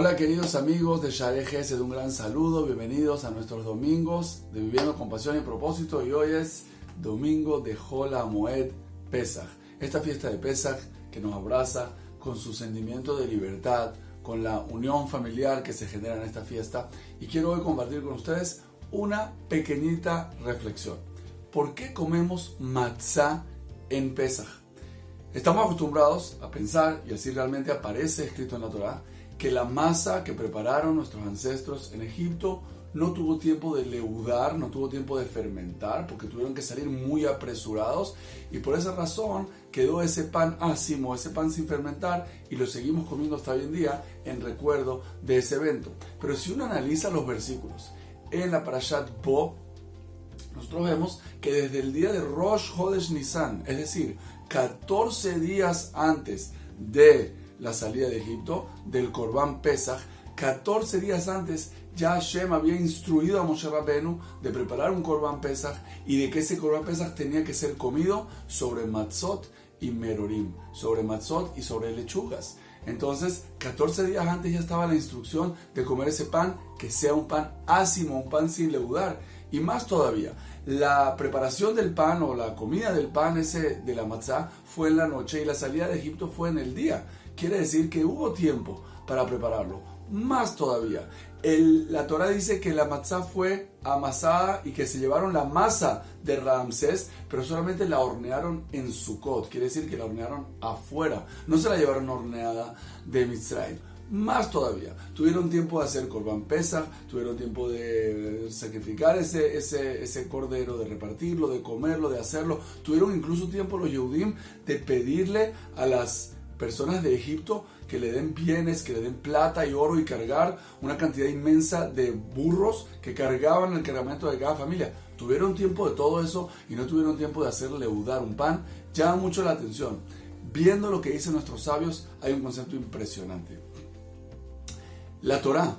Hola queridos amigos de Share de un gran saludo, bienvenidos a nuestros domingos de Viviendo con Pasión y Propósito y hoy es domingo de Hola Moed Pesach, esta fiesta de Pesach que nos abraza con su sentimiento de libertad, con la unión familiar que se genera en esta fiesta y quiero hoy compartir con ustedes una pequeñita reflexión. ¿Por qué comemos matzah en Pesach? Estamos acostumbrados a pensar, y así realmente aparece escrito en la Torah, que la masa que prepararon nuestros ancestros en Egipto no tuvo tiempo de leudar, no tuvo tiempo de fermentar, porque tuvieron que salir muy apresurados y por esa razón quedó ese pan ácimo, ese pan sin fermentar y lo seguimos comiendo hasta hoy en día en recuerdo de ese evento. Pero si uno analiza los versículos en la Parashat Bo, nosotros vemos que desde el día de Rosh Hodesh Nisan, es decir, 14 días antes de la salida de Egipto, del Corban Pesach, 14 días antes ya Hashem había instruido a Moshe Rabbenu de preparar un Corban Pesach y de que ese Corban Pesach tenía que ser comido sobre matzot y merorim, sobre matzot y sobre lechugas. Entonces, 14 días antes ya estaba la instrucción de comer ese pan, que sea un pan ácimo, un pan sin leudar. Y más todavía, la preparación del pan o la comida del pan ese de la matzá fue en la noche y la salida de Egipto fue en el día. Quiere decir que hubo tiempo para prepararlo. Más todavía, la Torah dice que la matzá fue amasada y que se llevaron la masa de Ramsés, pero solamente la hornearon en Sukkot. Quiere decir que la hornearon afuera. No se la llevaron horneada de Mitzrayim. Más todavía, tuvieron tiempo de hacer Corban Pesach, tuvieron tiempo de sacrificar ese, ese, ese, cordero, de repartirlo, de comerlo, de hacerlo. Tuvieron incluso tiempo los Yehudim de pedirle a las personas de Egipto que le den bienes, que le den plata y oro y cargar una cantidad inmensa de burros que cargaban el cargamento de cada familia. Tuvieron tiempo de todo eso y no tuvieron tiempo de hacer leudar un pan. Llama mucho la atención. Viendo lo que dicen nuestros sabios, hay un concepto impresionante. La Torah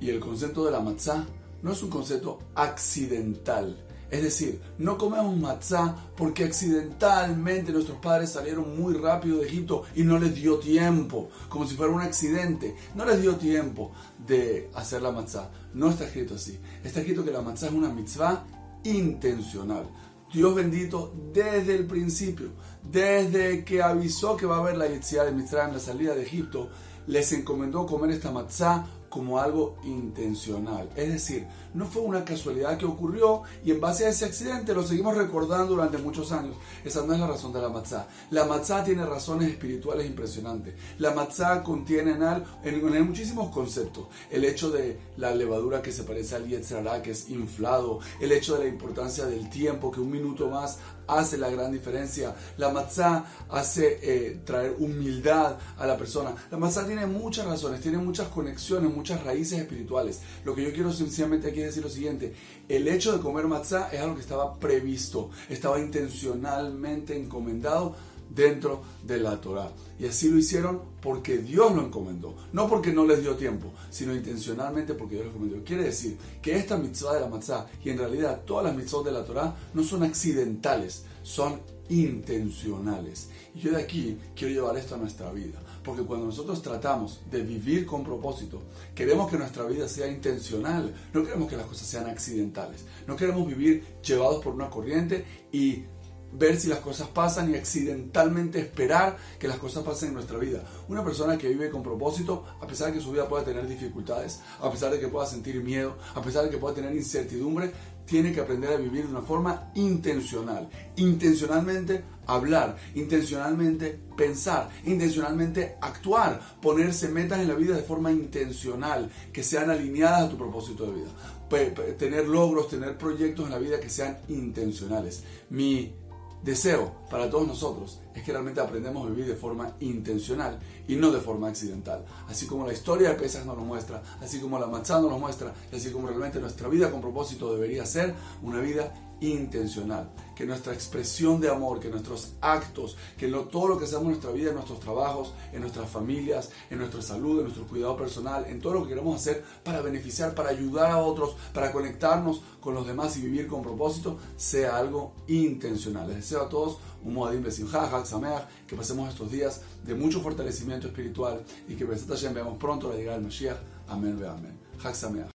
y el concepto de la matzah no es un concepto accidental. Es decir, no comemos matzah porque accidentalmente nuestros padres salieron muy rápido de Egipto y no les dio tiempo, como si fuera un accidente. No les dio tiempo de hacer la matzah. No está escrito así. Está escrito que la matzah es una mitzvah intencional. Dios bendito desde el principio, desde que avisó que va a haber la yetziá de Mitzrayim, la salida de Egipto, les encomendó comer esta matzá como algo intencional. Es decir, no fue una casualidad que ocurrió y en base a ese accidente lo seguimos recordando durante muchos años. Esa no es la razón de la matzá. La matzá tiene razones espirituales impresionantes. La matzá contiene en, en, muchísimos conceptos. El hecho de la levadura que se parece al yetzará, que es inflado. El hecho de la importancia del tiempo, que un minuto más hace la gran diferencia. La matzá hace eh, traer humildad a la persona. La matzá tiene muchas razones, tiene muchas conexiones, muchas raíces espirituales. Lo que yo quiero sencillamente aquí decir lo siguiente. El hecho de comer matzá es algo que estaba previsto, estaba intencionalmente encomendado dentro de la Torah. Y así lo hicieron porque Dios lo encomendó. No porque no les dio tiempo, sino intencionalmente porque Dios lo encomendó. Quiere decir que esta mitzvah de la matzah y en realidad todas las mitzvot de la Torah no son accidentales, son intencionales. Y yo de aquí quiero llevar esto a nuestra vida. Porque cuando nosotros tratamos de vivir con propósito, queremos que nuestra vida sea intencional. No queremos que las cosas sean accidentales. No queremos vivir llevados por una corriente y ver si las cosas pasan y accidentalmente esperar que las cosas pasen en nuestra vida. Una persona que vive con propósito, a pesar de que su vida pueda tener dificultades, a pesar de que pueda sentir miedo, a pesar de que pueda tener incertidumbre, tiene que aprender a vivir de una forma intencional. Intencionalmente hablar, intencionalmente pensar, intencionalmente actuar, ponerse metas en la vida de forma intencional, que sean alineadas a tu propósito de vida. Tener logros, tener proyectos en la vida que sean intencionales. Mi deseo para todos nosotros es que realmente aprendamos a vivir de forma intencional y no de forma accidental. Así como la historia de Pesas nos lo muestra, así como la Matzah nos lo muestra, y así como realmente nuestra vida con propósito debería ser una vida intencional, que nuestra expresión de amor, que nuestros actos, que todo lo que hacemos en nuestra vida, en nuestros trabajos, en nuestras familias, en nuestra salud, en nuestro cuidado personal, en todo lo que queremos hacer para beneficiar, para ayudar a otros, para conectarnos con los demás y vivir con propósito, sea algo intencional. Les deseo a todos un Moadim Sameach, que pasemos estos días de mucho fortalecimiento espiritual y que veamos pronto la llegada del Mashiach. Amén, amén. Hag.